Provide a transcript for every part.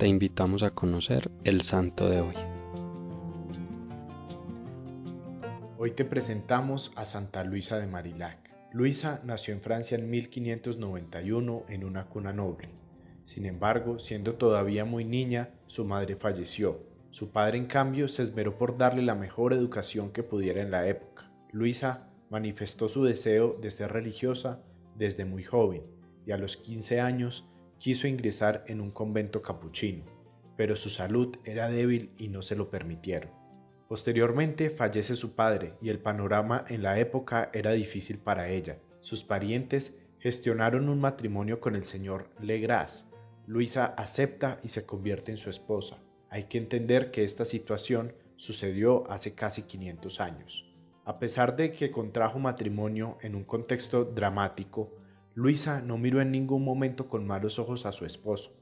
te invitamos a conocer el santo de hoy. Hoy te presentamos a Santa Luisa de Marillac. Luisa nació en Francia en 1591 en una cuna noble. Sin embargo, siendo todavía muy niña, su madre falleció. Su padre, en cambio, se esmeró por darle la mejor educación que pudiera en la época. Luisa manifestó su deseo de ser religiosa desde muy joven y a los 15 años quiso ingresar en un convento capuchino, pero su salud era débil y no se lo permitieron. Posteriormente fallece su padre y el panorama en la época era difícil para ella. Sus parientes gestionaron un matrimonio con el señor Legras. Luisa acepta y se convierte en su esposa. Hay que entender que esta situación sucedió hace casi 500 años. A pesar de que contrajo matrimonio en un contexto dramático, Luisa no miró en ningún momento con malos ojos a su esposo.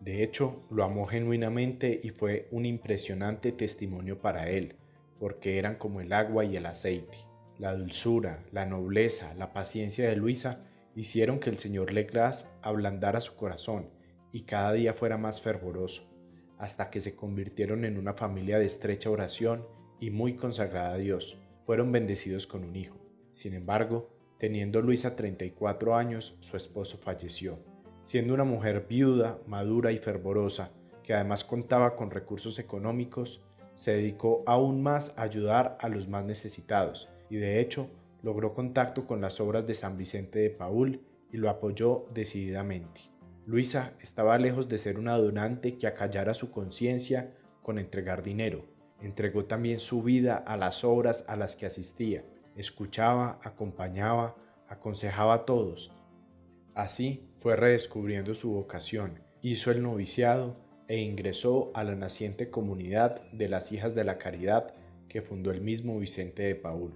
De hecho, lo amó genuinamente y fue un impresionante testimonio para él, porque eran como el agua y el aceite. La dulzura, la nobleza, la paciencia de Luisa hicieron que el señor Legras ablandara su corazón y cada día fuera más fervoroso, hasta que se convirtieron en una familia de estrecha oración y muy consagrada a Dios fueron bendecidos con un hijo. Sin embargo, teniendo Luisa 34 años, su esposo falleció. Siendo una mujer viuda, madura y fervorosa, que además contaba con recursos económicos, se dedicó aún más a ayudar a los más necesitados y de hecho logró contacto con las obras de San Vicente de Paul y lo apoyó decididamente. Luisa estaba lejos de ser una donante que acallara su conciencia con entregar dinero, Entregó también su vida a las obras a las que asistía. Escuchaba, acompañaba, aconsejaba a todos. Así fue redescubriendo su vocación, hizo el noviciado e ingresó a la naciente comunidad de las Hijas de la Caridad que fundó el mismo Vicente de Paul.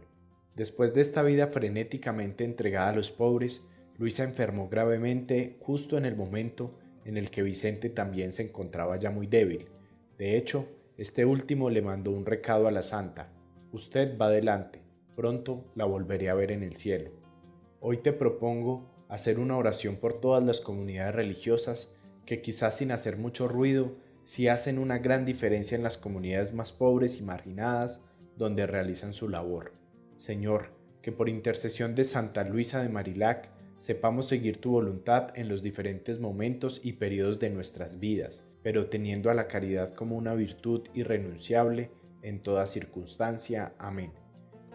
Después de esta vida frenéticamente entregada a los pobres, Luisa enfermó gravemente justo en el momento en el que Vicente también se encontraba ya muy débil. De hecho, este último le mandó un recado a la santa. Usted va adelante, pronto la volveré a ver en el cielo. Hoy te propongo hacer una oración por todas las comunidades religiosas que quizás sin hacer mucho ruido, sí hacen una gran diferencia en las comunidades más pobres y marginadas donde realizan su labor. Señor, que por intercesión de Santa Luisa de Marilac sepamos seguir tu voluntad en los diferentes momentos y periodos de nuestras vidas, pero teniendo a la caridad como una virtud irrenunciable en toda circunstancia. Amén.